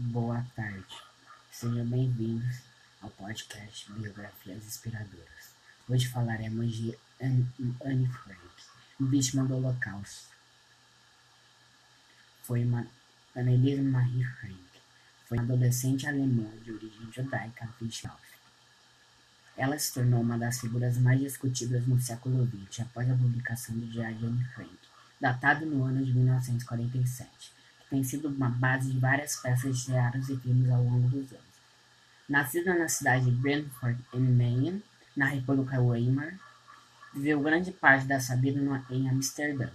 boa tarde. Sejam bem-vindos ao podcast Biografias Inspiradoras. Hoje falaremos de Anne Frank, vítima do Holocausto. Foi uma Annelise Marie Frank. Foi uma adolescente alemã de origem judaica 29. Ela se tornou uma das figuras mais discutidas no século XX após a publicação do Diário de Anne Frank, datado no ano de 1947 tem sido uma base de várias peças de teatro e filmes ao longo dos anos. Nascida na cidade de Brentford, em Maine, na República Weimar, viveu grande parte da sua vida em Amsterdã,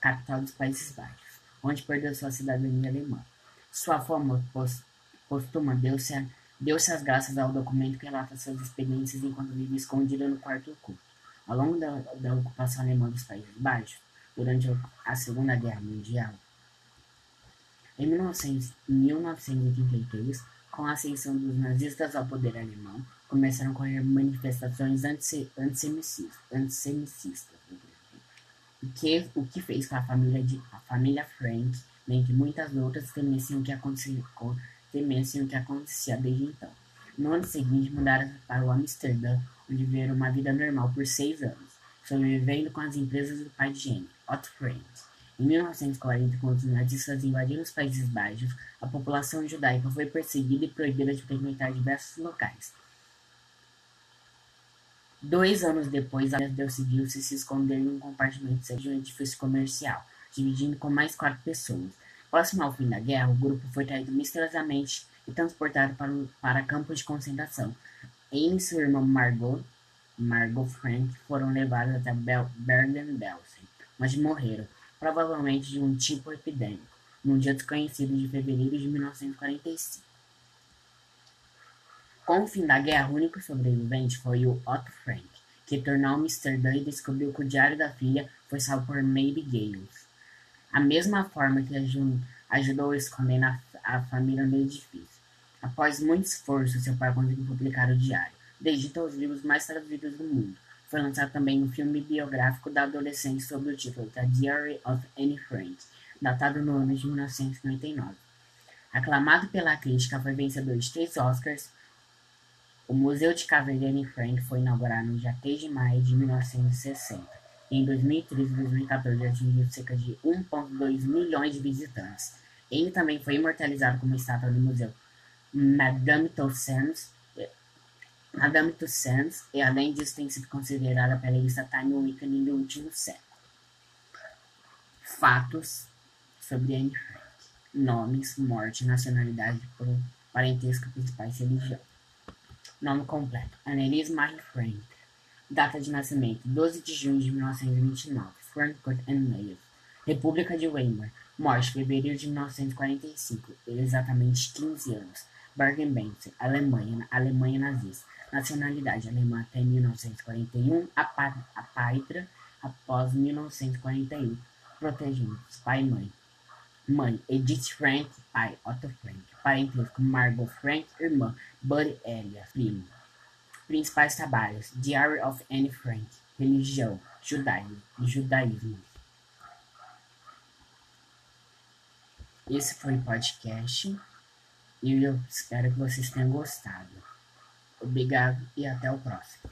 capital dos Países Baixos, onde perdeu sua cidadania alemã. Sua fama postuma deu-se deu as graças ao documento que relata suas experiências enquanto vivia escondida no quarto oculto. Ao longo da, da ocupação alemã dos Países Baixos, durante a Segunda Guerra Mundial, em 1983, com a ascensão dos nazistas ao poder alemão, começaram a ocorrer manifestações antissemitistas, o que, o que fez com a família, de, a família Frank, dentre muitas outras, temessem o que acontecia, temessem o que acontecia desde então. No ano seguinte, mudaram para o Amsterdã, onde viveram uma vida normal por seis anos, sobrevivendo com as empresas do pai de Jane, Otto Frank. Em 1940, quando os nazistas invadiram os Países Baixos, a população judaica foi perseguida e proibida de frequentar diversos locais. Dois anos depois, a decidiu-se se esconder em um compartimento de um edifício comercial, dividindo com mais quatro pessoas. Próximo ao fim da guerra, o grupo foi traído misteriosamente e transportado para, para campos de concentração. Ele e sua irmã Margot, Margot Frank foram levados até Bergen-Belsen, onde morreram provavelmente de um tipo epidêmico, num dia desconhecido de fevereiro de 1945. Com o fim da guerra, o único sobrevivente foi o Otto Frank, que tornou Amsterdã e descobriu que o diário da filha foi salvo por Maybe Gales. A mesma forma que ajudou a esconder a família no edifício. Após muito esforço, seu pai conseguiu publicar o diário, desde os livros mais traduzidos do mundo, foi lançado também um filme biográfico da adolescente sob o título The Diary of Anne Frank, datado no ano de 1999. Aclamado pela crítica, foi vencedor de três Oscars. O Museu de Caveira de Anne Frank foi inaugurado no dia 3 de maio de 1960. E em 2013 e 2014 atingiu cerca de 1,2 milhões de visitantes. Ele também foi imortalizado como estátua do Museu Madame Tussauds Madame Tussauds e além disso tem sido considerada pela revista Time um ícone do último século. Fatos sobre Anne Frank. Nomes, morte, nacionalidade, parentesco, principais religião. Nome completo. Annelise Marie Frank. Data de nascimento: 12 de junho de 1929. Frankfurt and Mayo. República de Weimar. Morte: fevereiro de 1945. Exatamente 15 anos. Bergen-Belsen, Alemanha, Alemanha nazista. Nacionalidade alemã até 1941, a, a pátria após 1941. Protegidos, pai e mãe. Mãe, Edith Frank, pai, Otto Frank. Parentesco, Margot Frank, irmã, Buddy Elia, primo. Principais trabalhos, Diary of Anne Frank. Religião, judaísmo. judaísmo. Esse foi o podcast e eu espero que vocês tenham gostado. Obrigado e até o próximo.